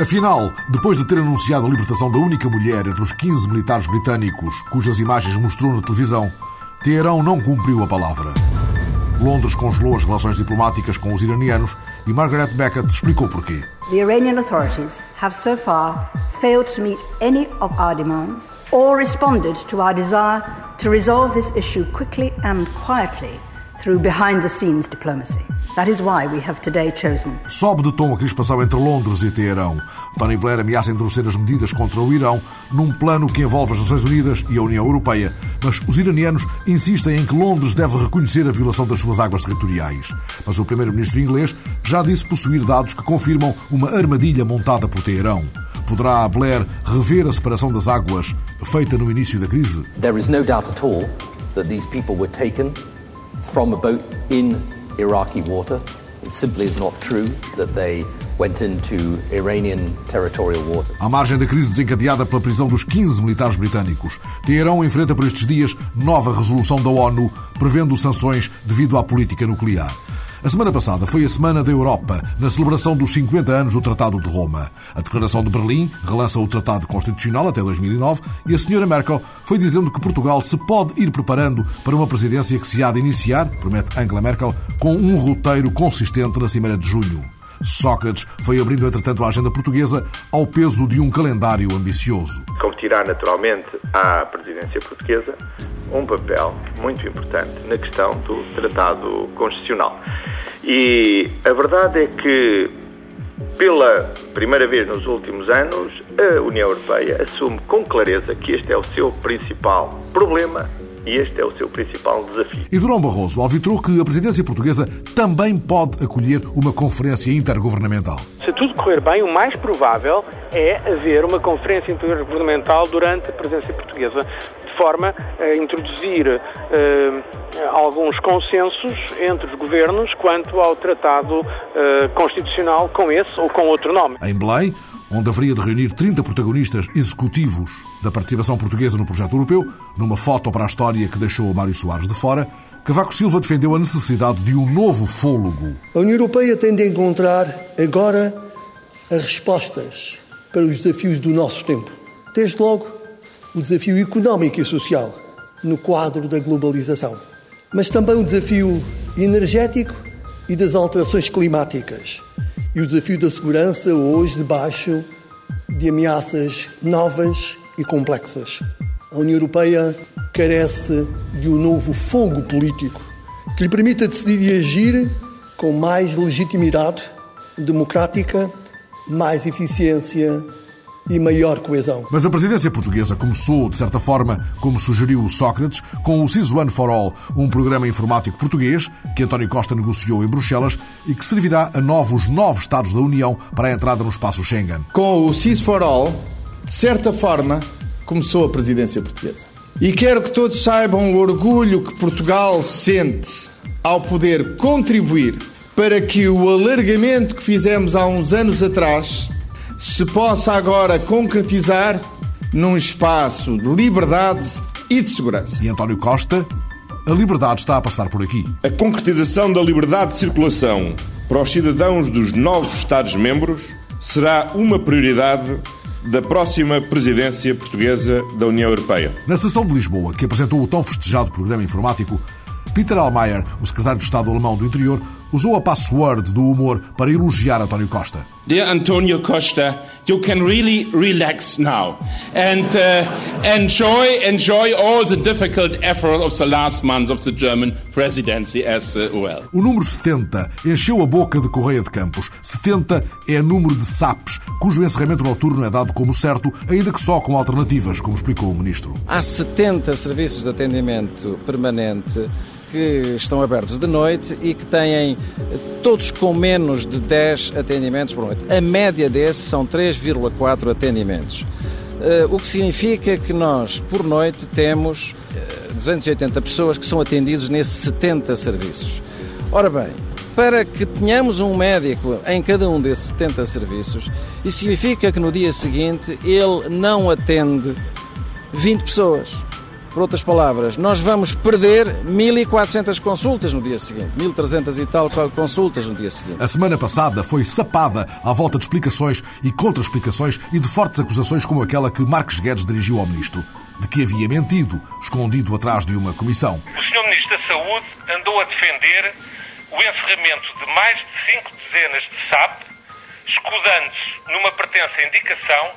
Afinal, depois de ter anunciado a libertação da única mulher entre os 15 militares britânicos cujas imagens mostrou na televisão, Teherão não cumpriu a palavra. Londres congelou as relações diplomáticas com os iranianos e Margaret Beckett explicou porquê. The Iranian authorities have so far failed to meet any of our demands or responded to our desire to resolve this issue quickly and quietly through behind the scenes diplomacy. That is why we have today chosen. Sobe de tom a crispação entre Londres e Teherão. Tony Blair ameaça endurecer as medidas contra o Irão num plano que envolve as Nações Unidas e a União Europeia, mas os iranianos insistem em que Londres deve reconhecer a violação das suas águas territoriais. Mas o primeiro-ministro inglês já disse possuir dados que confirmam uma armadilha montada por Teherão. Poderá Blair rever a separação das águas feita no início da crise? There is no doubt at all that these people were taken from a boat in Iraqi water. It simply is not true that they went into Iranian territorial water. À margem da crise desencadeada pela prisão dos 15 militares britânicos, Teherão enfrenta por estes dias nova resolução da ONU prevendo sanções devido à política nuclear. A semana passada foi a Semana da Europa, na celebração dos 50 anos do Tratado de Roma. A Declaração de Berlim relança o Tratado Constitucional até 2009 e a senhora Merkel foi dizendo que Portugal se pode ir preparando para uma presidência que se há de iniciar, promete Angela Merkel, com um roteiro consistente na Cimeira de junho. Sócrates foi abrindo, entretanto, a agenda portuguesa ao peso de um calendário ambicioso. Competirá naturalmente à presidência portuguesa um papel muito importante na questão do Tratado Constitucional. E a verdade é que, pela primeira vez nos últimos anos, a União Europeia assume com clareza que este é o seu principal problema e este é o seu principal desafio. E Durão Barroso alvitrou que a presidência portuguesa também pode acolher uma conferência intergovernamental. Se tudo correr bem, o mais provável é haver uma conferência intergovernamental durante a presidência portuguesa, de forma a introduzir uh, alguns consensos entre os governos quanto ao tratado uh, constitucional com esse ou com outro nome. Em Belém, onde haveria de reunir 30 protagonistas executivos da participação portuguesa no projeto europeu, numa foto para a história que deixou Mário Soares de fora, Cavaco Silva defendeu a necessidade de um novo fôlego. A União Europeia tem de encontrar agora as respostas para os desafios do nosso tempo. Desde logo, o desafio económico e social no quadro da globalização, mas também o desafio energético e das alterações climáticas e o desafio da segurança hoje debaixo de ameaças novas e complexas. A União Europeia carece de um novo fogo político que lhe permita decidir e agir com mais legitimidade democrática, mais eficiência e maior coesão. Mas a presidência portuguesa começou, de certa forma, como sugeriu o Sócrates, com o SIS One for All, um programa informático português que António Costa negociou em Bruxelas e que servirá a novos nove Estados da União para a entrada no espaço Schengen. Com o SIS for All, de certa forma, começou a presidência portuguesa. E quero que todos saibam o orgulho que Portugal sente ao poder contribuir para que o alargamento que fizemos há uns anos atrás se possa agora concretizar num espaço de liberdade e de segurança. E António Costa, a liberdade está a passar por aqui. A concretização da liberdade de circulação para os cidadãos dos novos Estados-membros será uma prioridade da próxima presidência portuguesa da União Europeia. Na sessão de Lisboa, que apresentou o tão festejado programa informático, Peter Almayer, o secretário de Estado alemão do Interior, usou a password do humor para elogiar António Costa. Dear Antonio Costa, you can really relax now and uh, enjoy enjoy all the difficult effort of the last months of the German presidency as uh, well. O número 70 encheu a boca de Correia de Campos. 70 é número de SAPs, cujo encerramento noturno é dado como certo, ainda que só com alternativas, como explicou o ministro. Há 70 serviços de atendimento permanente que estão abertos de noite e que têm todos com menos de 10 atendimentos por noite. A média desses são 3,4 atendimentos. Eh, o que significa que nós, por noite, temos 280 pessoas que são atendidos nesses 70 serviços. Ora bem, para que tenhamos um médico em cada um desses 70 serviços, isso significa que no dia seguinte ele não atende 20 pessoas. Por outras palavras, nós vamos perder 1.400 consultas no dia seguinte, 1.300 e tal consultas no dia seguinte. A semana passada foi sapada à volta de explicações e contra-explicações e de fortes acusações como aquela que Marques Guedes dirigiu ao Ministro, de que havia mentido, escondido atrás de uma comissão. O Sr. Ministro da Saúde andou a defender o encerramento de mais de cinco dezenas de SAP, escudando-se numa pretensa indicação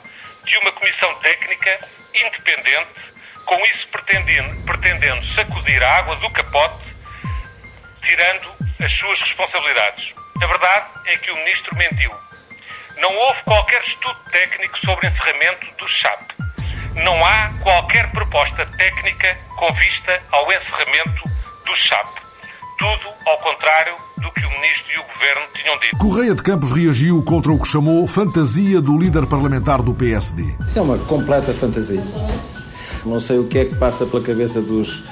de uma comissão técnica independente com isso pretendendo, pretendendo sacudir a água do capote, tirando as suas responsabilidades. A verdade é que o Ministro mentiu. Não houve qualquer estudo técnico sobre encerramento do CHAP. Não há qualquer proposta técnica com vista ao encerramento do CHAP. Tudo ao contrário do que o Ministro e o Governo tinham dito. Correia de Campos reagiu contra o que chamou fantasia do líder parlamentar do PSD. Isso é uma completa fantasia. Não sei o que é que passa pela cabeça dos,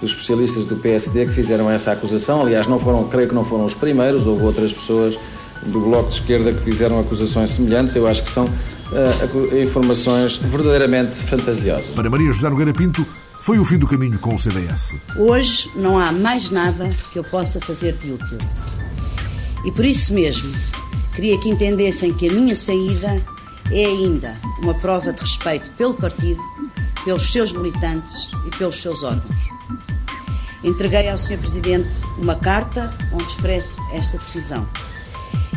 dos especialistas do PSD que fizeram essa acusação. Aliás, não foram, creio que não foram os primeiros, houve outras pessoas do Bloco de Esquerda que fizeram acusações semelhantes. Eu acho que são uh, informações verdadeiramente fantasiosas. Para Maria José Nogueira Pinto, foi o fim do caminho com o CDS. Hoje não há mais nada que eu possa fazer de útil. E por isso mesmo, queria que entendessem que a minha saída é ainda uma prova de respeito pelo partido pelos seus militantes e pelos seus órgãos. Entreguei ao Sr. Presidente uma carta onde expresso esta decisão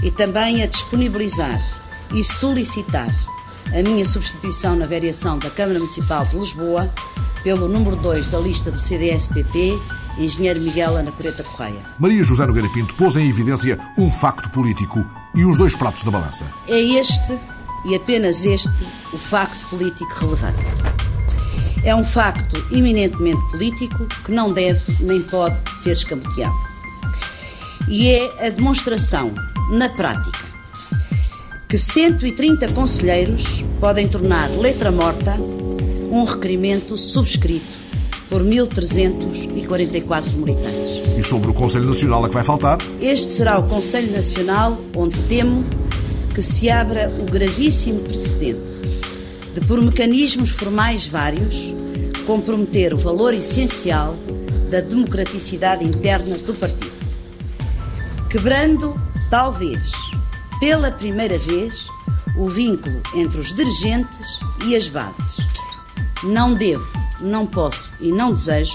e também a disponibilizar e solicitar a minha substituição na variação da Câmara Municipal de Lisboa pelo número 2 da lista do CDS-PP, Engenheiro Miguel Ana Coreta Correia. Maria José Nogueira Pinto pôs em evidência um facto político e os dois pratos da balança. É este, e apenas este, o facto político relevante. É um facto eminentemente político que não deve nem pode ser escamoteado. E é a demonstração, na prática, que 130 conselheiros podem tornar letra morta um requerimento subscrito por 1.344 militantes. E sobre o Conselho Nacional a que vai faltar? Este será o Conselho Nacional onde temo que se abra o gravíssimo precedente de, por mecanismos formais vários, comprometer o valor essencial da democraticidade interna do partido. Quebrando, talvez, pela primeira vez, o vínculo entre os dirigentes e as bases. Não devo, não posso e não desejo,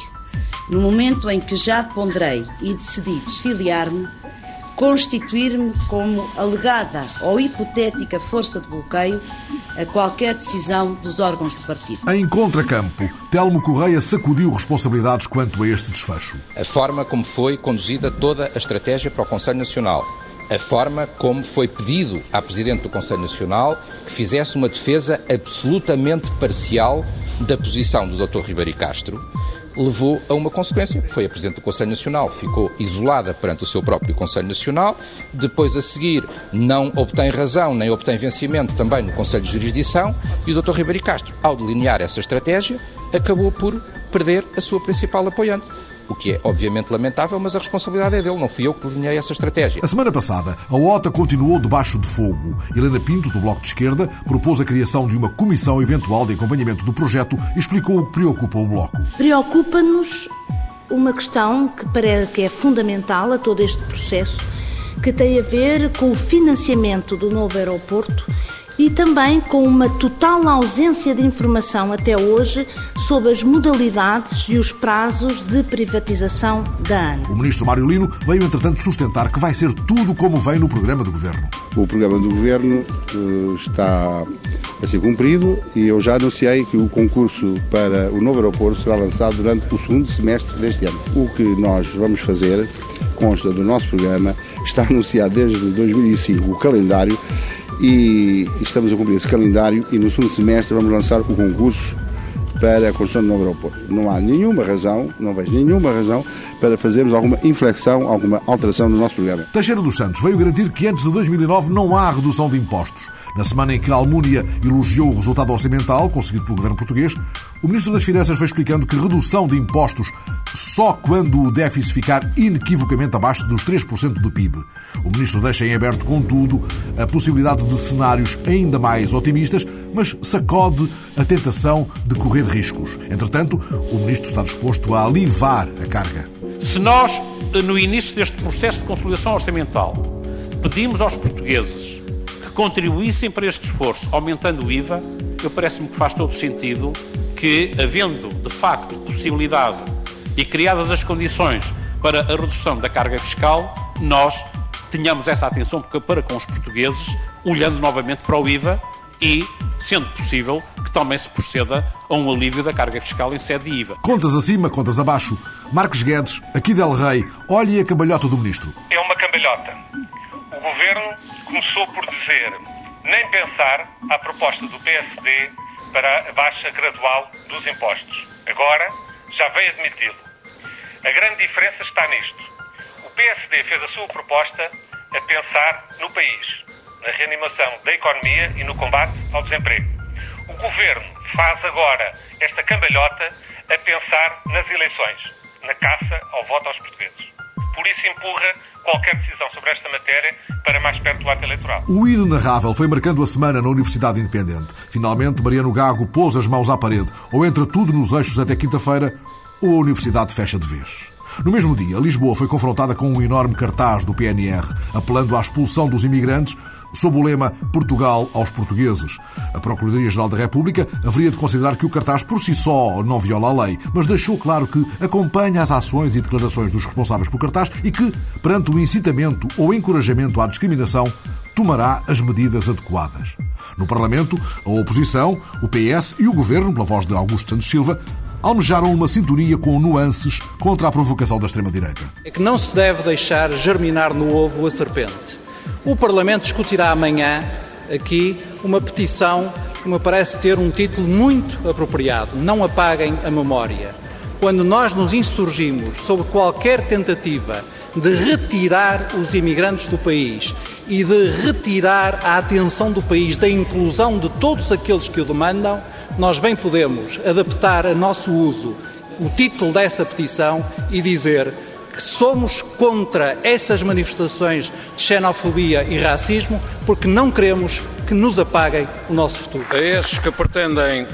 no momento em que já ponderei e decidi desfiliar-me, constituir-me como alegada ou hipotética força de bloqueio a qualquer decisão dos órgãos do partido. Em contracampo, Telmo Correia sacudiu responsabilidades quanto a este desfecho. A forma como foi conduzida toda a estratégia para o Conselho Nacional. A forma como foi pedido à Presidente do Conselho Nacional que fizesse uma defesa absolutamente parcial da posição do Dr. Ribeiro Castro levou a uma consequência. Foi a Presidente do Conselho Nacional, ficou isolada perante o seu próprio Conselho Nacional, depois a seguir não obtém razão nem obtém vencimento também no Conselho de Jurisdição e o Dr. Ribeiro Castro, ao delinear essa estratégia, acabou por perder a sua principal apoiante o que é obviamente lamentável, mas a responsabilidade é dele, não fui eu que delineei essa estratégia. A semana passada, a OTA continuou debaixo de fogo. Helena Pinto, do Bloco de Esquerda, propôs a criação de uma comissão eventual de acompanhamento do projeto e explicou o que preocupa o Bloco. Preocupa-nos uma questão que parece que é fundamental a todo este processo, que tem a ver com o financiamento do novo aeroporto e também com uma total ausência de informação até hoje sobre as modalidades e os prazos de privatização da ANA. O ministro Mário Lino veio, entretanto, sustentar que vai ser tudo como vem no programa do governo. O programa do governo uh, está a ser cumprido e eu já anunciei que o concurso para o novo aeroporto será lançado durante o segundo semestre deste ano. O que nós vamos fazer consta do nosso programa, está anunciado desde 2005 o calendário e estamos a cumprir esse calendário e no segundo semestre vamos lançar o concurso para a construção do novo aeroporto. Não há nenhuma razão, não vejo nenhuma razão para fazermos alguma inflexão, alguma alteração no nosso programa. Teixeira dos Santos veio garantir que antes de 2009 não há redução de impostos. Na semana em que a Almúnia elogiou o resultado orçamental conseguido pelo governo português, o Ministro das Finanças foi explicando que redução de impostos só quando o déficit ficar inequivocamente abaixo dos 3% do PIB. O Ministro deixa em aberto, contudo, a possibilidade de cenários ainda mais otimistas, mas sacode a tentação de correr riscos. Entretanto, o Ministro está disposto a alivar a carga. Se nós, no início deste processo de consolidação orçamental, pedimos aos portugueses que contribuíssem para este esforço, aumentando o IVA, eu parece-me que faz todo sentido que, havendo de facto possibilidade e criadas as condições para a redução da carga fiscal, nós tenhamos essa atenção para com os portugueses, olhando novamente para o IVA e, sendo possível, que também se proceda a um alívio da carga fiscal em sede de IVA. Contas acima, contas abaixo. Marcos Guedes, aqui Del Rey, olhe a cambalhota do Ministro. É uma cambalhota. O Governo começou por dizer nem pensar a proposta do PSD para a baixa gradual dos impostos. Agora já veio admiti-lo. A grande diferença está nisto. O PSD fez a sua proposta a pensar no país, na reanimação da economia e no combate ao desemprego. O governo faz agora esta cambalhota a pensar nas eleições, na caça ao voto aos portugueses. Por isso empurra qualquer decisão sobre esta matéria para mais perto do ato eleitoral. O inenarrável foi marcando a semana na Universidade Independente. Finalmente, Mariano Gago pôs as mãos à parede. Ou entra tudo nos eixos até quinta-feira, ou a Universidade fecha de vez. No mesmo dia, Lisboa foi confrontada com um enorme cartaz do PNR, apelando à expulsão dos imigrantes sob o lema Portugal aos portugueses. A Procuradoria-Geral da República haveria de considerar que o cartaz por si só não viola a lei, mas deixou claro que acompanha as ações e declarações dos responsáveis pelo cartaz e que, perante o incitamento ou encorajamento à discriminação, tomará as medidas adequadas. No Parlamento, a oposição, o PS e o Governo, pela voz de Augusto Santos Silva, almejaram uma sintonia com nuances contra a provocação da extrema-direita. É que não se deve deixar germinar no ovo a serpente. O Parlamento discutirá amanhã aqui uma petição que me parece ter um título muito apropriado: Não apaguem a memória. Quando nós nos insurgimos sobre qualquer tentativa de retirar os imigrantes do país e de retirar a atenção do país da inclusão de todos aqueles que o demandam, nós bem podemos adaptar a nosso uso o título dessa petição e dizer que somos contra essas manifestações de xenofobia e racismo porque não queremos que nos apaguem o nosso futuro. A esses que pretendem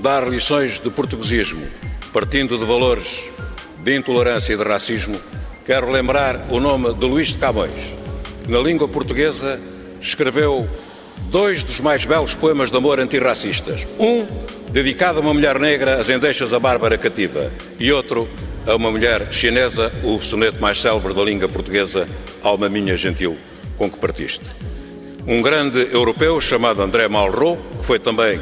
dar lições de portuguesismo, partindo de valores de intolerância e de racismo, quero lembrar o nome de Luís de Camões, que na língua portuguesa escreveu dois dos mais belos poemas de amor antirracistas. Um dedicado a uma mulher negra, As Endeixas a Bárbara Cativa, e outro a uma mulher chinesa, o soneto mais célebre da língua portuguesa, Alma Minha Gentil, com que partiste. Um grande europeu chamado André Malraux, que foi também,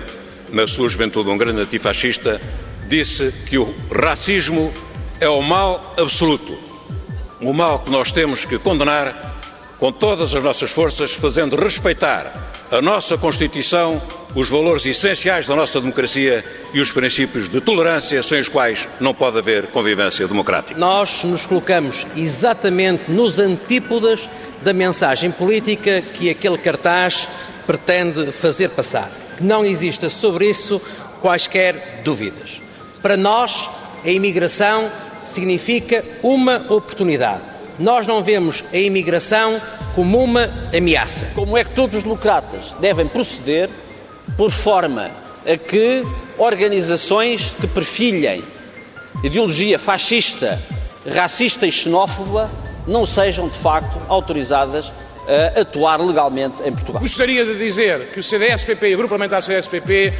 na sua juventude, um grande antifascista, disse que o racismo é o mal absoluto, o mal que nós temos que condenar com todas as nossas forças, fazendo respeitar a nossa Constituição, os valores essenciais da nossa democracia e os princípios de tolerância sem os quais não pode haver convivência democrática. Nós nos colocamos exatamente nos antípodas da mensagem política que aquele cartaz pretende fazer passar. Não exista sobre isso quaisquer dúvidas. Para nós, a imigração significa uma oportunidade nós não vemos a imigração como uma ameaça. Como é que todos os democratas devem proceder por forma a que organizações que perfilhem ideologia fascista, racista e xenófoba não sejam de facto autorizadas a atuar legalmente em Portugal. Gostaria de dizer que o CDS-PP e o Grupo Parlamentar CDS-PP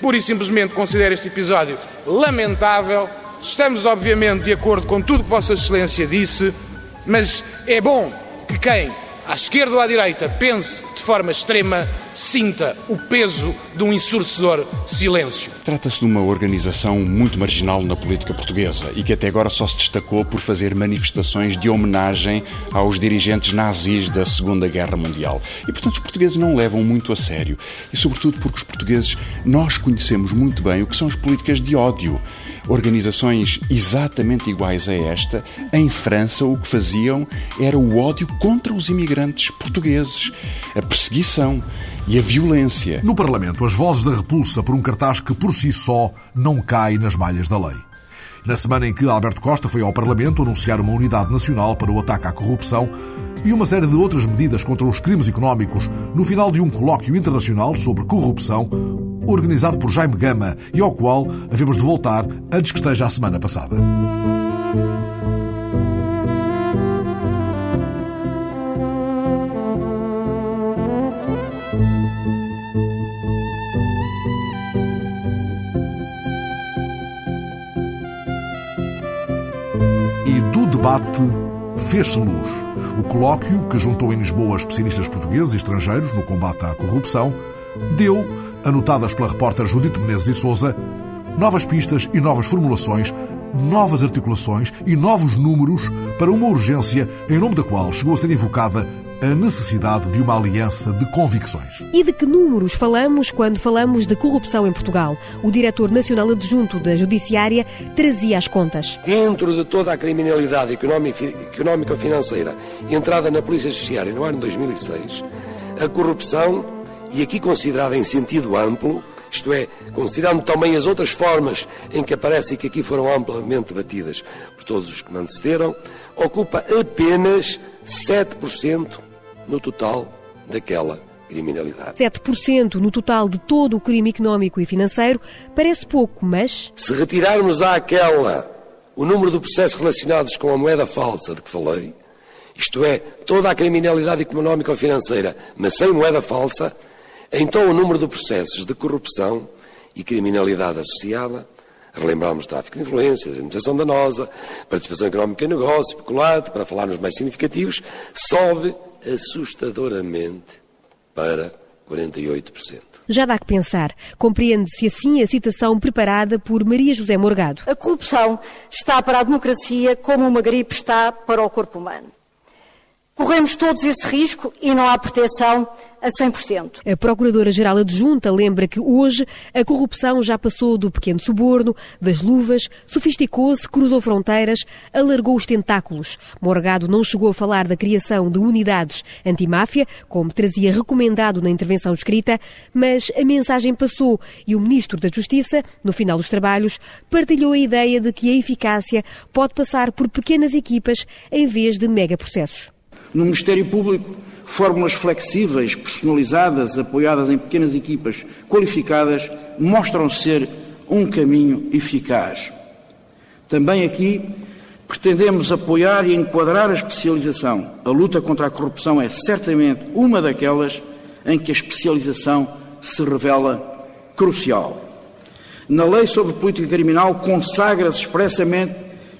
pura e simplesmente considera este episódio lamentável. Estamos, obviamente, de acordo com tudo que Vossa Excelência disse mas é bom que quem à esquerda ou à direita, pense de forma extrema, sinta o peso de um ensurdecedor silêncio. Trata-se de uma organização muito marginal na política portuguesa e que até agora só se destacou por fazer manifestações de homenagem aos dirigentes nazis da Segunda Guerra Mundial. E, portanto, os portugueses não levam muito a sério. E, sobretudo, porque os portugueses, nós conhecemos muito bem o que são as políticas de ódio organizações exatamente iguais a esta, em França, o que faziam era o ódio contra os imigrantes portugueses, a perseguição e a violência. No Parlamento, as vozes da repulsa por um cartaz que por si só não cai nas malhas da lei. Na semana em que Alberto Costa foi ao Parlamento anunciar uma unidade nacional para o ataque à corrupção e uma série de outras medidas contra os crimes económicos, no final de um colóquio internacional sobre corrupção, organizado por Jaime Gama e ao qual havemos de voltar antes que esteja a semana passada. E do debate fez-se luz. O colóquio, que juntou em Lisboa especialistas portugueses e estrangeiros no combate à corrupção, deu, anotadas pela repórter Judite Menezes e Souza, novas pistas e novas formulações, novas articulações e novos números para uma urgência em nome da qual chegou a ser invocada a necessidade de uma aliança de convicções. E de que números falamos quando falamos de corrupção em Portugal? O diretor nacional adjunto da Judiciária trazia as contas. Dentro de toda a criminalidade económica-financeira entrada na Polícia Judiciária no ano 2006, a corrupção, e aqui considerada em sentido amplo, isto é, considerando também as outras formas em que aparece e que aqui foram amplamente debatidas por todos os que me antecederam, ocupa apenas 7% no total daquela criminalidade. 7% no total de todo o crime económico e financeiro parece pouco, mas. Se retirarmos àquela o número de processos relacionados com a moeda falsa de que falei, isto é, toda a criminalidade económica ou financeira, mas sem moeda falsa, então o número de processos de corrupção e criminalidade associada, relembramos tráfico de influências, administração danosa, participação económica em negócio, peculado, para falarmos mais significativos, sobe assustadoramente para 48%. Já dá que pensar. Compreende-se assim a citação preparada por Maria José Morgado. A corrupção está para a democracia como uma gripe está para o corpo humano. Corremos todos esse risco e não há proteção a 100%. A Procuradora-Geral Adjunta lembra que hoje a corrupção já passou do pequeno suborno, das luvas, sofisticou-se, cruzou fronteiras, alargou os tentáculos. Morgado não chegou a falar da criação de unidades antimáfia, como trazia recomendado na intervenção escrita, mas a mensagem passou e o Ministro da Justiça, no final dos trabalhos, partilhou a ideia de que a eficácia pode passar por pequenas equipas em vez de megaprocessos. No Ministério Público, fórmulas flexíveis, personalizadas, apoiadas em pequenas equipas qualificadas, mostram ser um caminho eficaz. Também aqui pretendemos apoiar e enquadrar a especialização. A luta contra a corrupção é certamente uma daquelas em que a especialização se revela crucial. Na Lei sobre Política Criminal consagra-se expressamente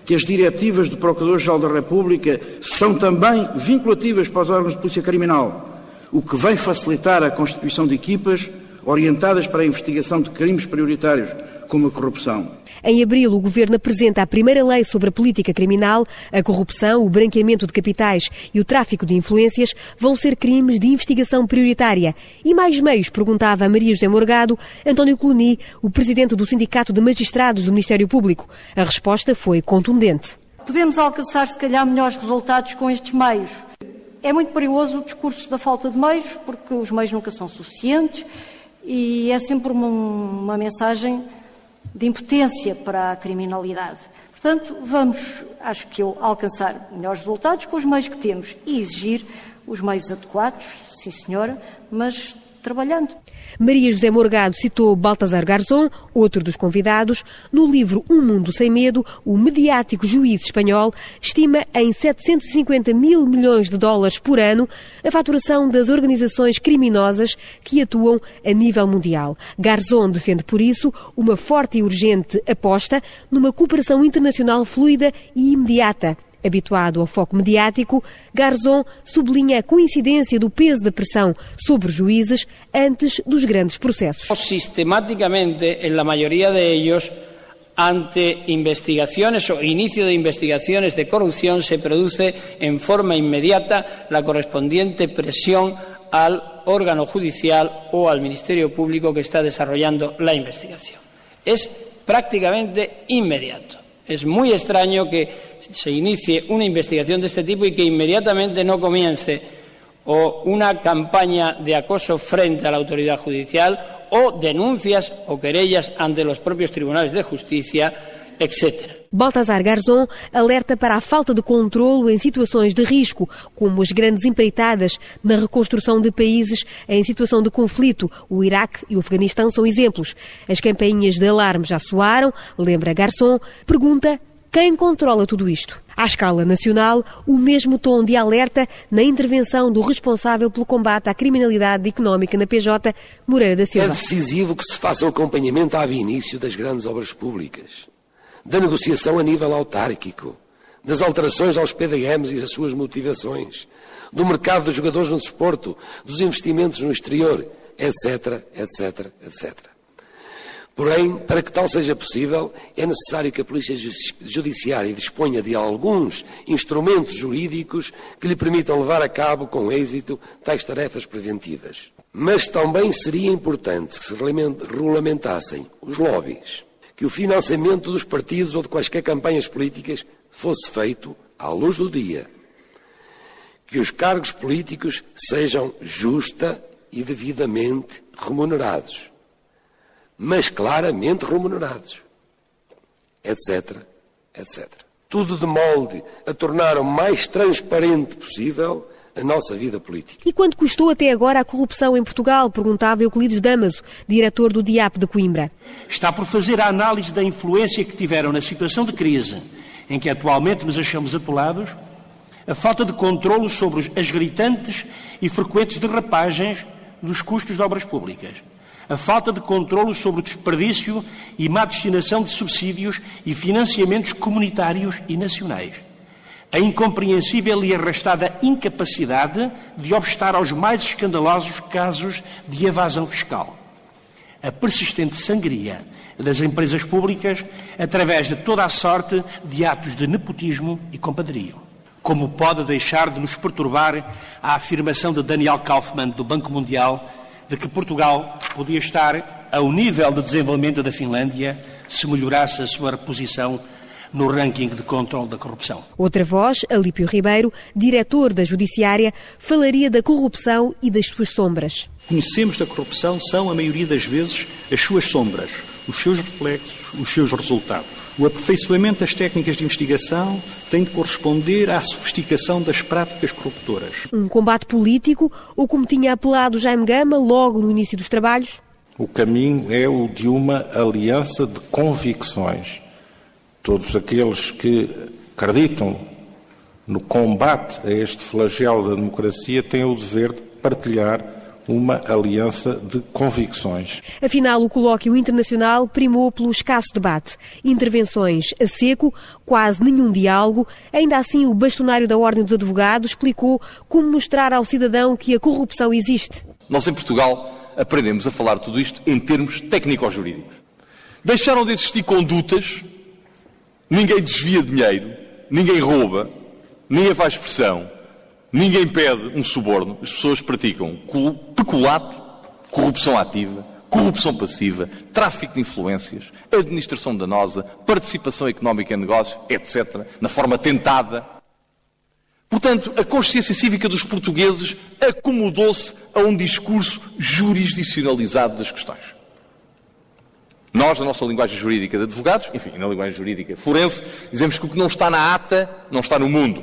que as diretivas do Procurador-Geral da República são também vinculativas para os órgãos de polícia criminal, o que vem facilitar a constituição de equipas orientadas para a investigação de crimes prioritários, como a corrupção. Em abril, o Governo apresenta a primeira lei sobre a política criminal. A corrupção, o branqueamento de capitais e o tráfico de influências vão ser crimes de investigação prioritária. E mais meios, perguntava a Maria José Morgado, António Coloni, o presidente do Sindicato de Magistrados do Ministério Público. A resposta foi contundente. Podemos alcançar, se calhar, melhores resultados com estes meios. É muito perigoso o discurso da falta de meios, porque os meios nunca são suficientes e é sempre uma, uma mensagem de impotência para a criminalidade. Portanto, vamos, acho que eu, alcançar melhores resultados com os meios que temos e exigir os meios adequados, sim senhora, mas trabalhando. Maria José Morgado citou Baltasar Garzón, outro dos convidados. No livro Um Mundo Sem Medo, o mediático juiz espanhol estima em 750 mil milhões de dólares por ano a faturação das organizações criminosas que atuam a nível mundial. Garzón defende, por isso, uma forte e urgente aposta numa cooperação internacional fluida e imediata Habituado ao foco mediático, Garzon sublinha a coincidência do peso da pressão sobre juízes antes dos grandes processos. Sistemáticamente, em la maioria de ellos, ante investigaciones o inicio de investigaciones de corrupción se produce en forma inmediata la correspondiente presión al órgano judicial o al Ministerio Público que está desarrollando la investigación. Es prácticamente inmediato. Es muy extraño que se inicie una investigación de este tipo y que inmediatamente no comience o una campaña de acoso frente a la autoridad judicial o denuncias o querellas ante los propios tribunales de justicia, etc. Baltasar Garzón alerta para a falta de controlo em situações de risco, como as grandes empreitadas na reconstrução de países em situação de conflito. O Iraque e o Afeganistão são exemplos. As campainhas de alarme já soaram, lembra Garzón, pergunta quem controla tudo isto? À escala nacional, o mesmo tom de alerta na intervenção do responsável pelo combate à criminalidade económica na PJ, Moreira da Silva. É decisivo que se faça o acompanhamento ao início das grandes obras públicas da negociação a nível autárquico, das alterações aos PDMs e as suas motivações, do mercado dos jogadores no desporto, dos investimentos no exterior, etc, etc, etc. Porém, para que tal seja possível, é necessário que a Polícia Judiciária disponha de alguns instrumentos jurídicos que lhe permitam levar a cabo com êxito tais tarefas preventivas. Mas também seria importante que se regulamentassem os lobbies, que o financiamento dos partidos ou de quaisquer campanhas políticas fosse feito à luz do dia, que os cargos políticos sejam justa e devidamente remunerados, mas claramente remunerados, etc, etc. Tudo de molde a tornar o mais transparente possível a nossa vida política. E quanto custou até agora a corrupção em Portugal? Perguntava Euclides Damaso, diretor do DIAP de Coimbra. Está por fazer a análise da influência que tiveram na situação de crise em que atualmente nos achamos atolados, a falta de controlo sobre as gritantes e frequentes derrapagens dos custos de obras públicas, a falta de controlo sobre o desperdício e má destinação de subsídios e financiamentos comunitários e nacionais a incompreensível e arrastada incapacidade de obstar aos mais escandalosos casos de evasão fiscal, a persistente sangria das empresas públicas através de toda a sorte de atos de nepotismo e compadrio. Como pode deixar de nos perturbar a afirmação de Daniel Kaufmann, do Banco Mundial, de que Portugal podia estar ao nível de desenvolvimento da Finlândia se melhorasse a sua reposição no ranking de controle da corrupção. Outra voz, Alípio Ribeiro, diretor da Judiciária, falaria da corrupção e das suas sombras. Conhecemos da corrupção são, a maioria das vezes, as suas sombras, os seus reflexos, os seus resultados. O aperfeiçoamento das técnicas de investigação tem de corresponder à sofisticação das práticas corruptoras. Um combate político, ou como tinha apelado Jaime Gama logo no início dos trabalhos? O caminho é o de uma aliança de convicções todos aqueles que acreditam no combate a este flagelo da democracia têm o dever de partilhar uma aliança de convicções. Afinal, o colóquio internacional primou pelo escasso debate. Intervenções a seco, quase nenhum diálogo. Ainda assim, o bastonário da Ordem dos Advogados explicou como mostrar ao cidadão que a corrupção existe. Nós, em Portugal, aprendemos a falar tudo isto em termos técnico-jurídicos. Deixaram de existir condutas Ninguém desvia dinheiro, ninguém rouba, ninguém faz pressão, ninguém pede um suborno. As pessoas praticam peculato, corrupção ativa, corrupção passiva, tráfico de influências, administração danosa, participação económica em negócios, etc., na forma tentada. Portanto, a consciência cívica dos portugueses acomodou-se a um discurso jurisdicionalizado das questões. Nós, na nossa linguagem jurídica de advogados, enfim, na linguagem jurídica forense, dizemos que o que não está na ata não está no mundo.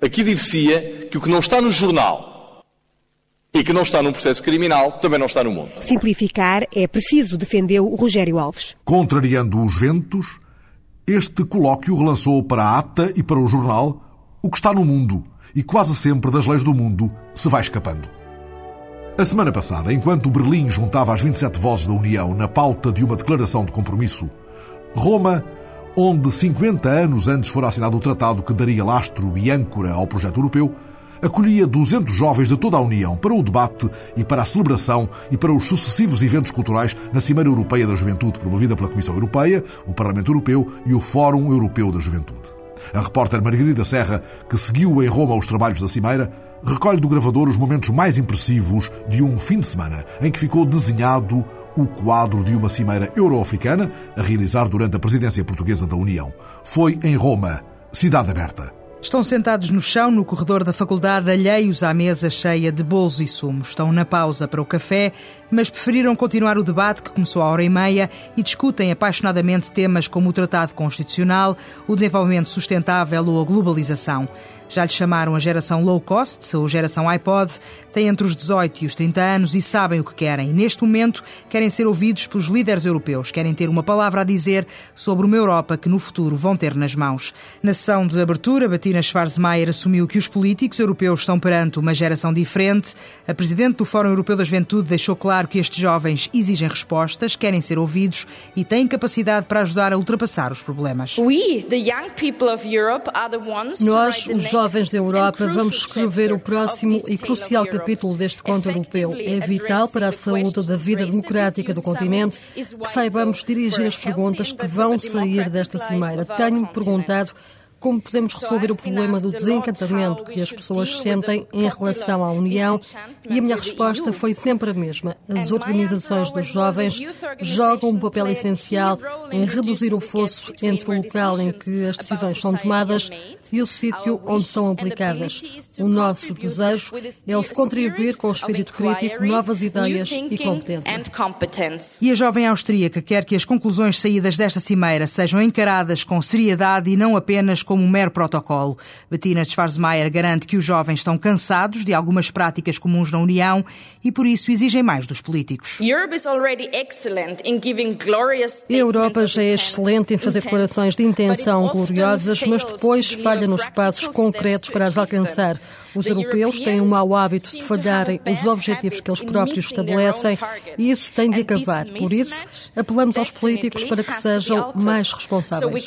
Aqui dir-se-ia que o que não está no jornal e que não está num processo criminal também não está no mundo. Simplificar é preciso, defendeu o Rogério Alves. Contrariando os ventos, este colóquio relançou para a ata e para o jornal o que está no mundo e quase sempre das leis do mundo se vai escapando. A semana passada, enquanto Berlim juntava as 27 vozes da União na pauta de uma declaração de compromisso, Roma onde 50 anos antes fora assinado o tratado que daria lastro e âncora ao projeto europeu, acolhia 200 jovens de toda a União para o debate e para a celebração e para os sucessivos eventos culturais na Cimeira Europeia da Juventude, promovida pela Comissão Europeia, o Parlamento Europeu e o Fórum Europeu da Juventude. A repórter Margarida Serra, que seguiu em Roma os trabalhos da Cimeira, recolhe do gravador os momentos mais impressivos de um fim de semana em que ficou desenhado o quadro de uma cimeira euro-africana a realizar durante a presidência portuguesa da União. Foi em Roma, cidade aberta. Estão sentados no chão, no corredor da faculdade, alheios à mesa cheia de bolos e sumos. Estão na pausa para o café, mas preferiram continuar o debate que começou à hora e meia e discutem apaixonadamente temas como o Tratado Constitucional, o desenvolvimento sustentável ou a globalização. Já lhe chamaram a geração low cost, ou geração iPod, têm entre os 18 e os 30 anos e sabem o que querem. Neste momento, querem ser ouvidos pelos líderes europeus, querem ter uma palavra a dizer sobre uma Europa que no futuro vão ter nas mãos. Na sessão de abertura, Bettina Schwarzmeier assumiu que os políticos europeus estão perante uma geração diferente. A presidente do Fórum Europeu da Juventude deixou claro que estes jovens exigem respostas, querem ser ouvidos e têm capacidade para ajudar a ultrapassar os problemas. Nós, os jovens da Europa, vamos escrever o próximo e crucial capítulo deste conto europeu. É vital para a saúde da vida democrática do continente que saibamos dirigir as perguntas que vão sair desta cimeira. Tenho-me perguntado como podemos resolver o problema do desencantamento que as pessoas sentem em relação à União e a minha resposta foi sempre a mesma. As organizações dos jovens jogam um papel essencial em reduzir o fosso entre o local em que as decisões são tomadas e o sítio onde são aplicadas. O nosso desejo é o de contribuir com o espírito crítico, novas ideias e competência. E a jovem austríaca quer que as conclusões saídas desta cimeira sejam encaradas com seriedade e não apenas com como um mero protocolo. Bettina Schwarzmeier garante que os jovens estão cansados de algumas práticas comuns na União e por isso exigem mais dos políticos. A Europa já é excelente em fazer declarações de intenção gloriosas, mas depois falha nos passos concretos para as alcançar. Os europeus têm o mau hábito de falharem os objetivos que eles próprios estabelecem e isso tem de acabar. Por isso, apelamos aos políticos para que sejam mais responsáveis.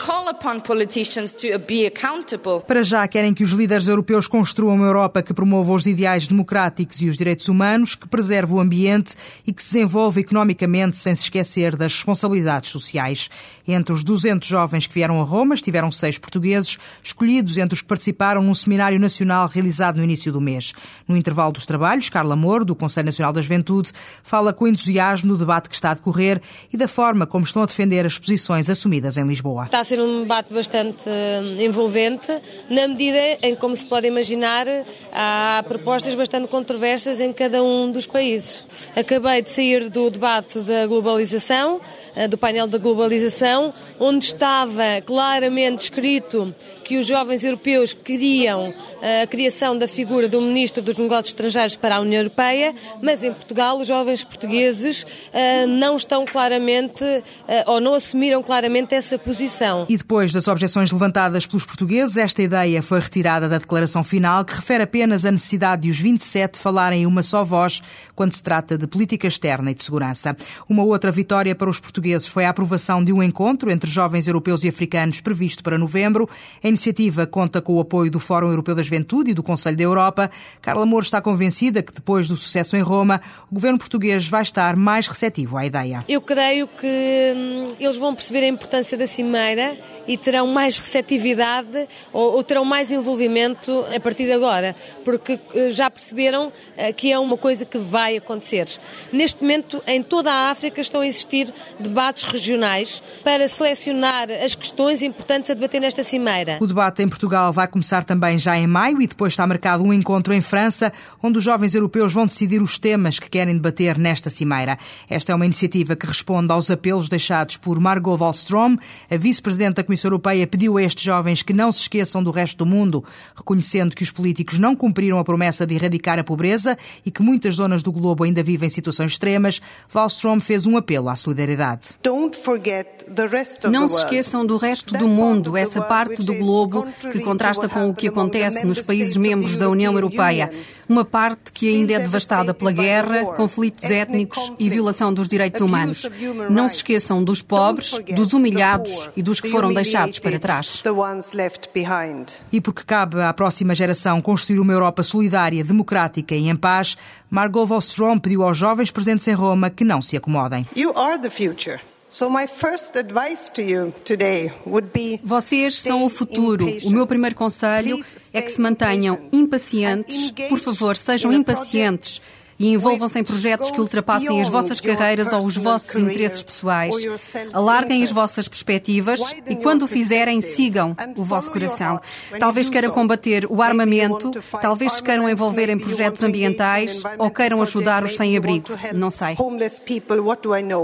Para já, querem que os líderes europeus construam uma Europa que promova os ideais democráticos e os direitos humanos, que preserve o ambiente e que se desenvolva economicamente sem se esquecer das responsabilidades sociais. Entre os 200 jovens que vieram a Roma, estiveram seis portugueses, escolhidos entre os que participaram num seminário nacional realizado no início do mês. No intervalo dos trabalhos, Carla Moura, do Conselho Nacional da Juventude, fala com entusiasmo do debate que está a decorrer e da forma como estão a defender as posições assumidas em Lisboa. Está a ser um debate bastante eh, envolvente, na medida em, como se pode imaginar, há propostas bastante controversas em cada um dos países. Acabei de sair do debate da globalização, eh, do painel da globalização, onde estava claramente escrito que os jovens europeus queriam a criação da figura do Ministro dos Negócios Estrangeiros para a União Europeia, mas em Portugal os jovens portugueses eh, não estão claramente eh, ou não assumiram claramente essa posição. E depois das objeções levantadas pelos portugueses, esta ideia foi retirada da declaração final, que refere apenas a necessidade de os 27 falarem em uma só voz quando se trata de política externa e de segurança. Uma outra vitória para os portugueses foi a aprovação de um encontro entre jovens europeus e africanos previsto para novembro. Em iniciativa conta com o apoio do Fórum Europeu da Juventude e do Conselho da Europa. Carla Moura está convencida que depois do sucesso em Roma, o governo português vai estar mais receptivo à ideia. Eu creio que hum, eles vão perceber a importância da cimeira e terão mais receptividade ou, ou terão mais envolvimento a partir de agora, porque eh, já perceberam eh, que é uma coisa que vai acontecer. Neste momento, em toda a África estão a existir debates regionais para selecionar as questões importantes a debater nesta cimeira. O debate em Portugal vai começar também já em maio e depois está marcado um encontro em França, onde os jovens europeus vão decidir os temas que querem debater nesta cimeira. Esta é uma iniciativa que responde aos apelos deixados por Margot Wallström. A vice-presidente da Comissão Europeia pediu a estes jovens que não se esqueçam do resto do mundo, reconhecendo que os políticos não cumpriram a promessa de erradicar a pobreza e que muitas zonas do globo ainda vivem situações extremas. Wallström fez um apelo à solidariedade. Não se esqueçam do resto do mundo, essa parte do globo globo que contrasta com o que acontece nos países membros da União Europeia. Uma parte que ainda é devastada pela guerra, conflitos étnicos e violação dos direitos humanos. Não se esqueçam dos pobres, dos humilhados e dos que foram deixados para trás. E porque cabe à próxima geração construir uma Europa solidária, democrática e em paz, Margot Wallström pediu aos jovens presentes em Roma que não se acomodem. Vocês são o futuro. O meu primeiro conselho é que se mantenham impacientes. Por favor, sejam impacientes e envolvam-se em projetos que ultrapassem as vossas carreiras ou os vossos interesses pessoais. Alarguem as vossas perspectivas e, quando o fizerem, sigam o vosso coração. Talvez queiram combater o armamento, talvez se queiram envolver em projetos ambientais ou queiram ajudar os sem-abrigo. Não sei.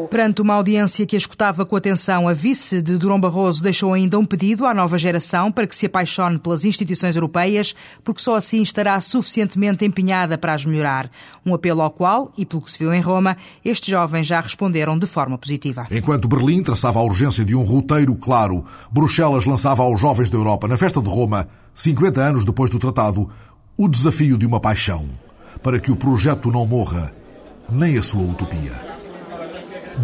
Perante uma audiência que a escutava com atenção, a vice de Durão Barroso deixou ainda um pedido à nova geração para que se apaixone pelas instituições europeias, porque só assim estará suficientemente empenhada para as melhorar. Um apelo ao qual, e pelo que se viu em Roma, estes jovens já responderam de forma positiva. Enquanto Berlim traçava a urgência de um roteiro claro, Bruxelas lançava aos jovens da Europa, na festa de Roma, 50 anos depois do tratado, o desafio de uma paixão, para que o projeto não morra, nem a sua utopia.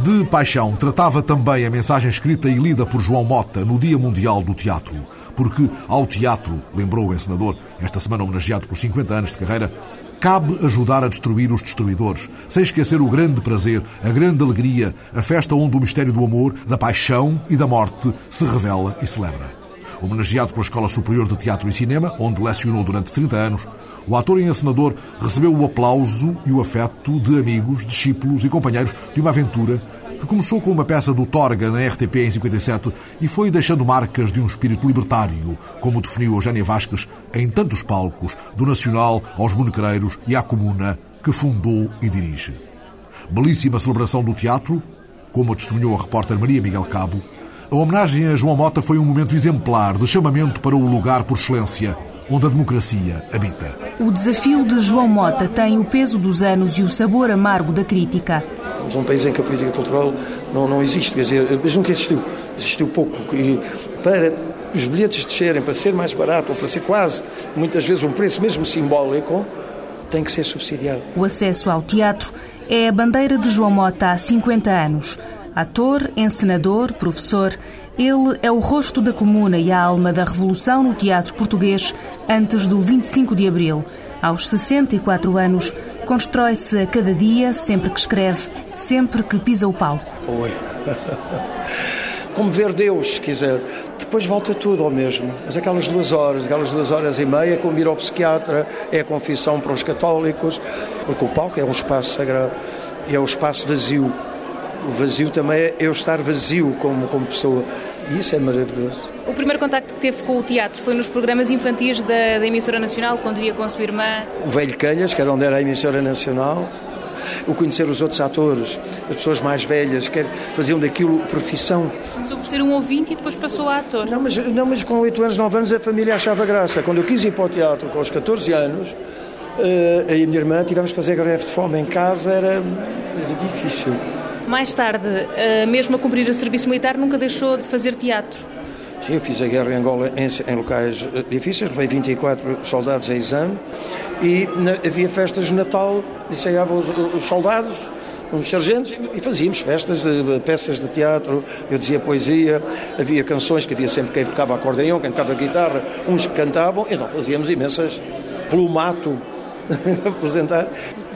De paixão tratava também a mensagem escrita e lida por João Mota no Dia Mundial do Teatro, porque ao teatro, lembrou o encenador, esta semana homenageado por 50 anos de carreira, Cabe ajudar a destruir os destruidores, sem esquecer o grande prazer, a grande alegria, a festa onde o mistério do amor, da paixão e da morte se revela e celebra. Homenageado pela Escola Superior de Teatro e Cinema, onde lecionou durante 30 anos, o ator e encenador recebeu o aplauso e o afeto de amigos, discípulos e companheiros de uma aventura que começou com uma peça do Torga na RTP em 57 e foi deixando marcas de um espírito libertário, como definiu Eugénia Vasques em tantos palcos, do Nacional aos Bonecreiros e à Comuna, que fundou e dirige. Belíssima celebração do teatro, como testemunhou a repórter Maria Miguel Cabo, a homenagem a João Mota foi um momento exemplar de chamamento para o lugar por excelência onde a democracia habita. O desafio de João Mota tem o peso dos anos e o sabor amargo da crítica. Somos um país em que a política cultural não, não existe, quer dizer, mas nunca existiu. Existiu pouco. E para os bilhetes descerem, para ser mais barato, ou para ser quase, muitas vezes, um preço mesmo simbólico, tem que ser subsidiado. O acesso ao teatro é a bandeira de João Mota há 50 anos. Ator, encenador, professor, ele é o rosto da comuna e a alma da revolução no teatro português antes do 25 de abril. Aos 64 anos, constrói-se a cada dia, sempre que escreve, sempre que pisa o palco. Oi. Como ver Deus, quiser. Depois volta tudo ao mesmo. Mas aquelas duas horas, aquelas duas horas e meia, como ir ao psiquiatra, é a confissão para os católicos, porque o palco é um espaço sagrado e é um espaço vazio o vazio também é eu estar vazio como, como pessoa. E isso é maravilhoso. O primeiro contacto que teve com o teatro foi nos programas infantis da, da emissora nacional, quando ia com a sua irmã? O Velho Calhas, que era onde era a emissora nacional. O conhecer os outros atores, as pessoas mais velhas, que faziam daquilo profissão. Começou por ser um ouvinte e depois passou a ator. Não, mas, não, mas com 8 anos, 9 anos a família achava graça. Quando eu quis ir para o teatro com os 14 anos, uh, a minha irmã tivemos que fazer greve de fome em casa, era, era difícil. Mais tarde, eh, mesmo a cumprir o serviço militar, nunca deixou de fazer teatro. Sim, eu fiz a guerra em Angola em, em locais eh, difíceis, levei 24 soldados a exame e na, havia festas de Natal, ensaiavam os, os soldados, uns sargentos e fazíamos festas, peças de teatro, eu dizia poesia, havia canções que havia sempre quem tocava acordeão, quem tocava guitarra, uns que cantavam, então fazíamos imensas pelo mato apresentar.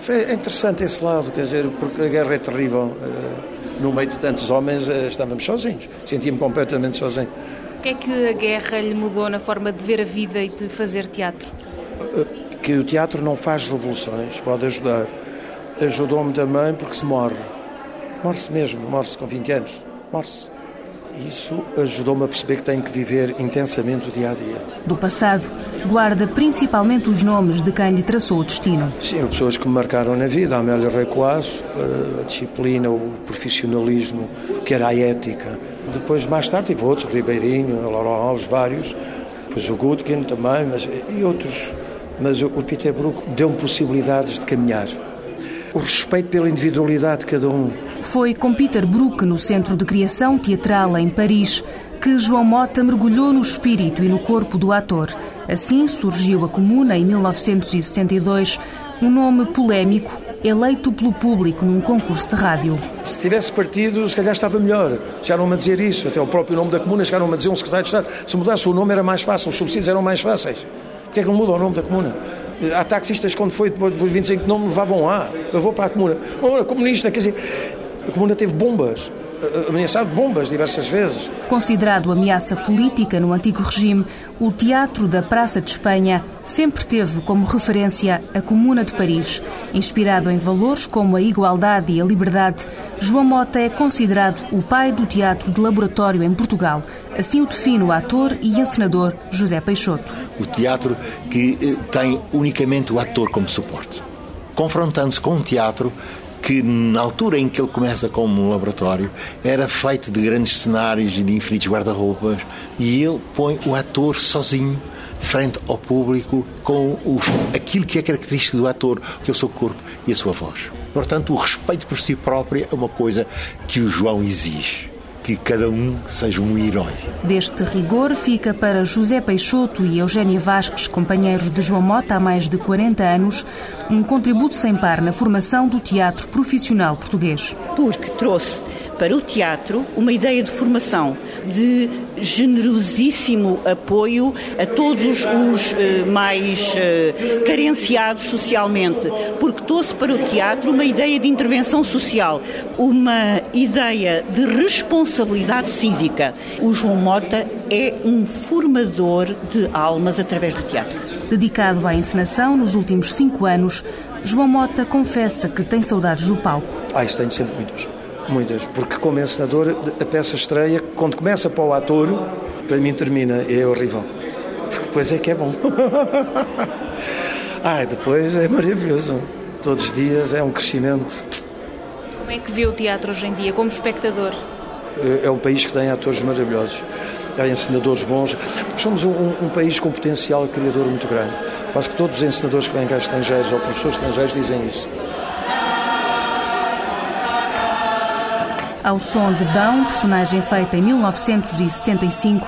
É interessante esse lado, quer dizer, porque a guerra é terrível. Eh, no meio de tantos homens eh, estávamos sozinhos, sentia-me completamente sozinho. O que é que a guerra lhe mudou na forma de ver a vida e de fazer teatro? Eh, que o teatro não faz revoluções, pode ajudar. Ajudou-me também porque se morre. Morre-se mesmo, morre-se com 20 anos. Morre-se. Isso ajudou-me a perceber que tenho que viver intensamente o dia a dia. Do passado, guarda principalmente os nomes de quem lhe traçou o destino. Sim, pessoas que me marcaram na vida. A Amélia Recuasso, a disciplina, o profissionalismo, que era a ética. Depois, mais tarde, tive outros, Ribeirinho, Laura Alves, vários. Depois o Gutkin também, mas, e outros. Mas o Peter Brook deu-me possibilidades de caminhar. O respeito pela individualidade de cada um foi com Peter Brook no Centro de Criação Teatral em Paris que João Mota mergulhou no espírito e no corpo do ator. Assim surgiu a Comuna em 1972, um nome polémico, eleito pelo público num concurso de rádio. Se tivesse partido, se calhar estava melhor. Chegaram-me a dizer isso, até o próprio nome da Comuna chegaram-me a dizer um secretário de Estado. Se mudasse o nome era mais fácil, os subsídios eram mais fáceis. Porquê é que não muda o nome da Comuna? Há taxistas, quando foi depois dos 25 não me levavam lá. Eu vou para a Comuna. Ora, comunista, quer dizer, a Comuna teve bombas ameaçado bombas diversas vezes. Considerado ameaça política no antigo regime, o Teatro da Praça de Espanha sempre teve como referência a Comuna de Paris. Inspirado em valores como a igualdade e a liberdade, João Mota é considerado o pai do teatro de laboratório em Portugal. Assim o define o ator e encenador José Peixoto. O teatro que eh, tem unicamente o ator como suporte. Confrontando-se com um teatro que na altura em que ele começa como um laboratório era feito de grandes cenários e de infinitos guarda-roupas e ele põe o ator sozinho frente ao público com os, aquilo que é característico do ator, que é o seu corpo e a sua voz. Portanto, o respeito por si próprio é uma coisa que o João exige que cada um seja um herói. Deste rigor fica para José Peixoto e Eugénia Vasques, companheiros de João Mota há mais de 40 anos, um contributo sem par na formação do teatro profissional português. Porque trouxe para o teatro uma ideia de formação, de generosíssimo apoio a todos os eh, mais eh, carenciados socialmente, porque trouxe para o teatro uma ideia de intervenção social, uma ideia de responsabilidade cívica. O João Mota é um formador de almas através do teatro. Dedicado à encenação nos últimos cinco anos, João Mota confessa que tem saudades do palco. Ah, isso tenho sempre muitas. Muitas, porque como encenador, a peça estreia, quando começa para o ator, para mim termina, é horrível. Porque depois é que é bom. ah, depois é maravilhoso. Todos os dias é um crescimento. Como é que vê o teatro hoje em dia, como espectador? É um país que tem atores maravilhosos, há encenadores bons. Somos um, um país com potencial criador muito grande. Quase que todos os encenadores que vêm cá estrangeiros ou professores estrangeiros dizem isso. Ao som de Bão, personagem feita em 1975,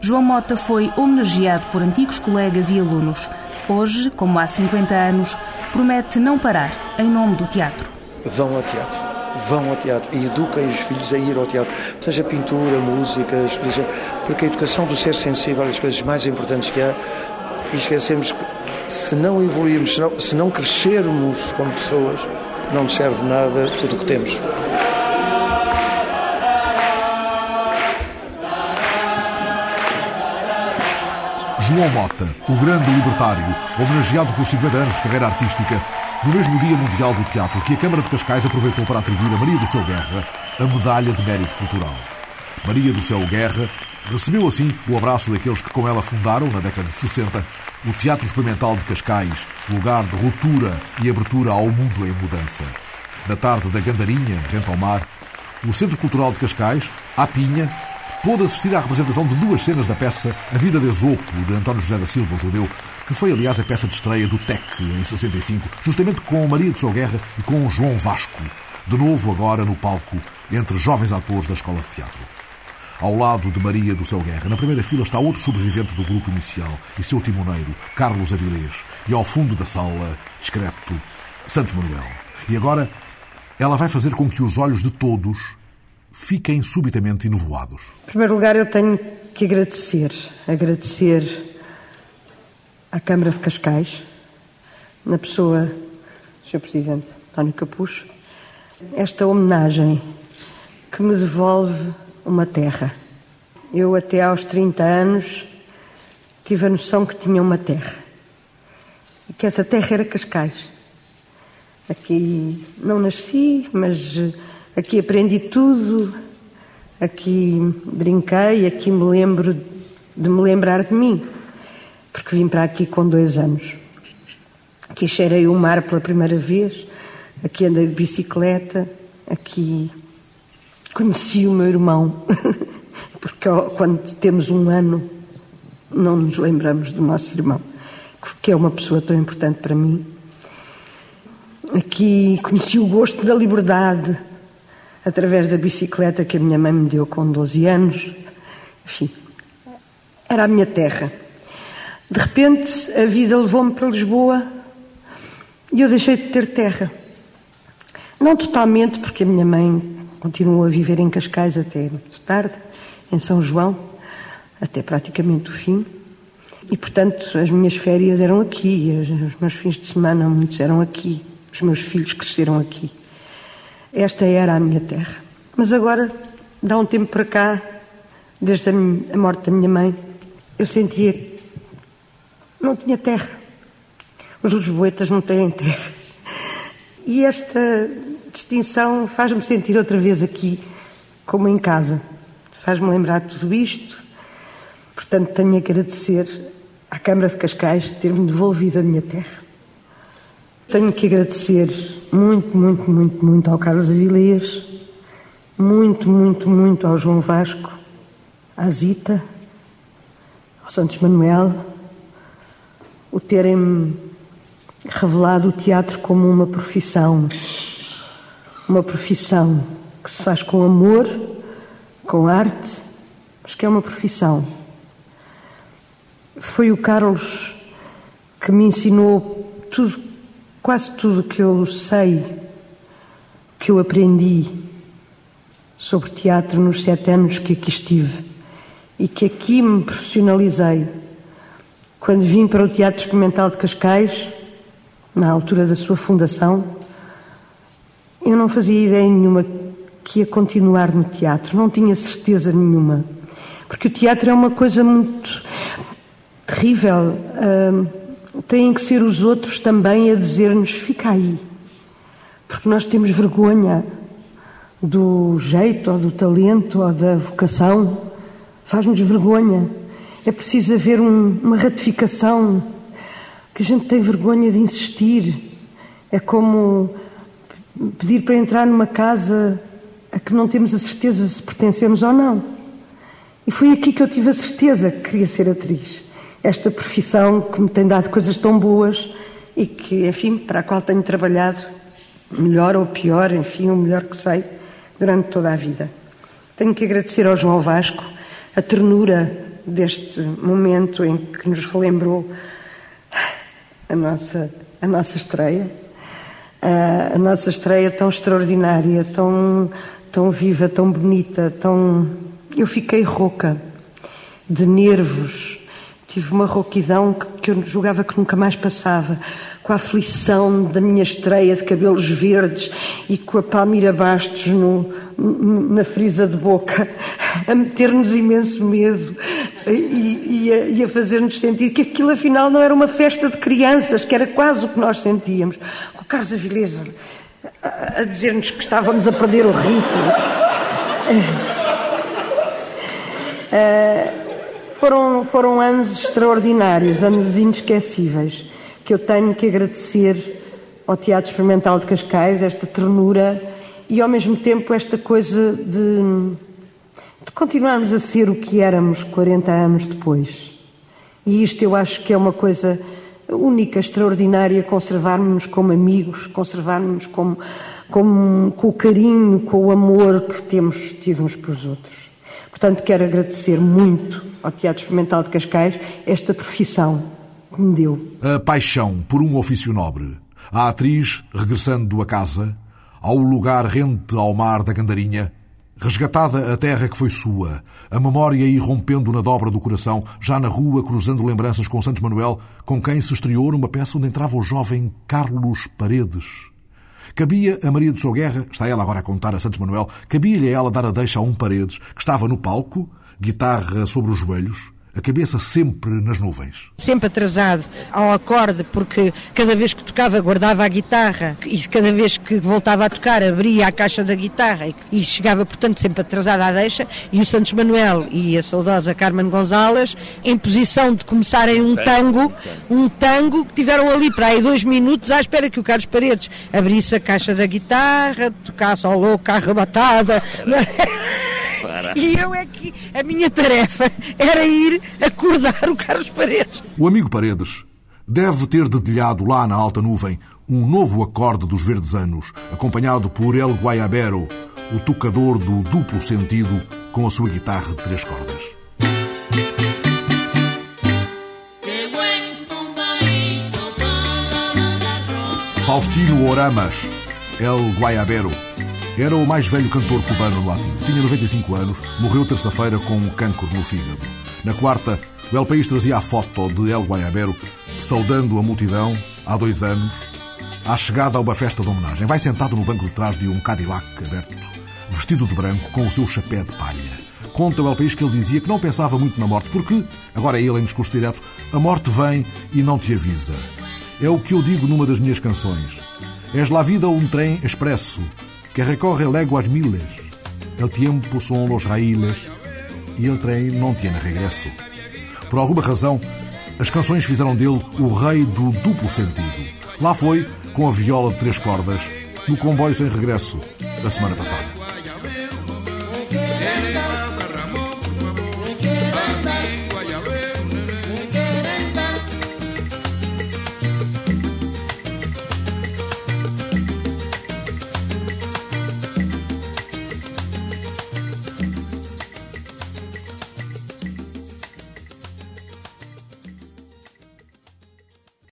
João Mota foi homenageado por antigos colegas e alunos. Hoje, como há 50 anos, promete não parar em nome do teatro. Vão ao teatro, vão ao teatro e eduquem os filhos a ir ao teatro, seja pintura, música, exposição, porque a educação do ser sensível é das coisas mais importantes que há e esquecemos que se não evoluirmos, se não, se não crescermos como pessoas, não nos serve nada tudo o que temos. João Mota, o grande libertário, homenageado por 50 anos de carreira artística, no mesmo Dia Mundial do Teatro, que a Câmara de Cascais aproveitou para atribuir a Maria do Céu Guerra a Medalha de Mérito Cultural. Maria do Céu Guerra recebeu assim o abraço daqueles que com ela fundaram, na década de 60, o Teatro Experimental de Cascais, lugar de ruptura e abertura ao mundo em mudança. Na tarde da Gandarinha, rente ao mar, o Centro Cultural de Cascais, à Pinha, pôde assistir à representação de duas cenas da peça A Vida de Esopo, de António José da Silva, o judeu, que foi, aliás, a peça de estreia do TEC em 65, justamente com Maria de Sou Guerra e com João Vasco, de novo agora no palco, entre jovens atores da Escola de Teatro. Ao lado de Maria do Céu Guerra, na primeira fila está outro sobrevivente do grupo inicial e seu timoneiro, Carlos Avilés, e ao fundo da sala, discreto, Santos Manuel. E agora, ela vai fazer com que os olhos de todos fiquem subitamente enovoados. Em primeiro lugar, eu tenho que agradecer, agradecer à Câmara de Cascais, na pessoa do Sr. Presidente António Capucho, esta homenagem que me devolve uma terra. Eu, até aos 30 anos, tive a noção que tinha uma terra. E que essa terra era Cascais. Aqui não nasci, mas Aqui aprendi tudo, aqui brinquei, aqui me lembro de me lembrar de mim, porque vim para aqui com dois anos. Aqui cheirei o mar pela primeira vez, aqui andei de bicicleta, aqui conheci o meu irmão, porque quando temos um ano não nos lembramos do nosso irmão, que é uma pessoa tão importante para mim. Aqui conheci o gosto da liberdade, através da bicicleta que a minha mãe me deu com 12 anos enfim, era a minha terra. De repente, a vida levou-me para Lisboa e eu deixei de ter terra. Não totalmente, porque a minha mãe continuou a viver em Cascais até muito tarde, em São João, até praticamente o fim. E, portanto, as minhas férias eram aqui, os meus fins de semana, muitos eram aqui, os meus filhos cresceram aqui. Esta era a minha terra. Mas agora, dá um tempo para cá, desde a morte da minha mãe, eu sentia que não tinha terra. Os lisboetas não têm terra. E esta distinção faz-me sentir outra vez aqui, como em casa. Faz-me lembrar tudo isto. Portanto, tenho a agradecer à Câmara de Cascais ter-me devolvido a minha terra. Tenho que agradecer muito, muito, muito, muito ao Carlos Avilés, muito, muito, muito ao João Vasco, à Zita, ao Santos Manuel, o terem-me revelado o teatro como uma profissão. Uma profissão que se faz com amor, com arte, mas que é uma profissão. Foi o Carlos que me ensinou tudo, quase tudo que eu sei, que eu aprendi sobre teatro nos sete anos que aqui estive e que aqui me profissionalizei. Quando vim para o Teatro Experimental de Cascais, na altura da sua fundação, eu não fazia ideia nenhuma que ia continuar no teatro, não tinha certeza nenhuma. Porque o teatro é uma coisa muito terrível. Uh, têm que ser os outros também a dizer-nos: fica aí. Porque nós temos vergonha do jeito, ou do talento, ou da vocação. Faz-nos vergonha. É preciso haver um, uma ratificação que a gente tem vergonha de insistir. É como pedir para entrar numa casa a que não temos a certeza se pertencemos ou não. E foi aqui que eu tive a certeza que queria ser atriz. Esta profissão que me tem dado coisas tão boas e que, enfim, para a qual tenho trabalhado, melhor ou pior, enfim, o melhor que sei, durante toda a vida. Tenho que agradecer ao João Vasco a ternura deste momento em que nos relembrou a nossa, a nossa estreia, a, a nossa estreia tão extraordinária, tão, tão viva, tão bonita, tão. Eu fiquei rouca, de nervos, tive uma rouquidão que, que eu julgava que nunca mais passava com a aflição da minha estreia de cabelos verdes e com a Palmira Bastos no, na frisa de boca, a meter-nos imenso medo e, e, a, a fazer-nos sentir que aquilo afinal não era uma festa de crianças, que era quase o que nós sentíamos. Com o Carlos Avilés a, a dizer-nos que estávamos a perder o ritmo. Uh, foram, foram anos extraordinários, anos inesquecíveis que eu tenho que agradecer ao Teatro Experimental de Cascais, esta ternura e ao mesmo tempo esta coisa de, de continuarmos a ser o que éramos 40 anos depois. E isto eu acho que é uma coisa única, extraordinária, conservarmos-nos como amigos, conservarmos-nos como, como, com o carinho, com o amor que temos tido uns para os outros. Portanto, quero agradecer muito ao Teatro Experimental de Cascais esta profissão que me deu. A paixão por um ofício nobre. A atriz regressando a casa, ao lugar rente ao mar da Gandarinha, resgatada a terra que foi sua, a memória irrompendo na dobra do coração, já na rua cruzando lembranças com Santos Manuel, com quem se estreou numa peça onde entrava o jovem Carlos Paredes. Cabia a Maria do Sou Guerra, está ela agora a contar a Santos Manuel, cabia-lhe ela dar a deixa a um Paredes, que estava no palco, guitarra sobre os joelhos, a cabeça sempre nas nuvens. Sempre atrasado ao acorde, porque cada vez que tocava guardava a guitarra e cada vez que voltava a tocar abria a caixa da guitarra e chegava, portanto, sempre atrasado à deixa. E o Santos Manuel e a saudosa Carmen Gonzalez, em posição de começarem um tango, um tango que tiveram ali para aí dois minutos à espera que o Carlos Paredes abrisse a caixa da guitarra, tocasse ao louco, arrebatada. Para. E eu é que a minha tarefa era ir acordar o Carlos Paredes. O amigo Paredes deve ter dedilhado lá na alta nuvem um novo acorde dos verdes anos, acompanhado por El Guayabero, o tocador do duplo sentido com a sua guitarra de três cordas. Faustino Oramas, El Guayabero era o mais velho cantor cubano no ativo. Tinha 95 anos, morreu terça-feira com um cancro no fígado. Na quarta, o El País trazia a foto de El Guayabero saudando a multidão há dois anos à chegada a uma festa de homenagem. Vai sentado no banco de trás de um Cadillac aberto, vestido de branco, com o seu chapéu de palha. Conta o El País que ele dizia que não pensava muito na morte, porque, agora é ele em discurso direto, a morte vem e não te avisa. É o que eu digo numa das minhas canções. És la vida um trem expresso, que recorre léguas miles. El tiempo son los raíles e el trem não tinha regresso. Por alguma razão, as canções fizeram dele o rei do duplo sentido. Lá foi, com a viola de três cordas, no comboio sem regresso da semana passada.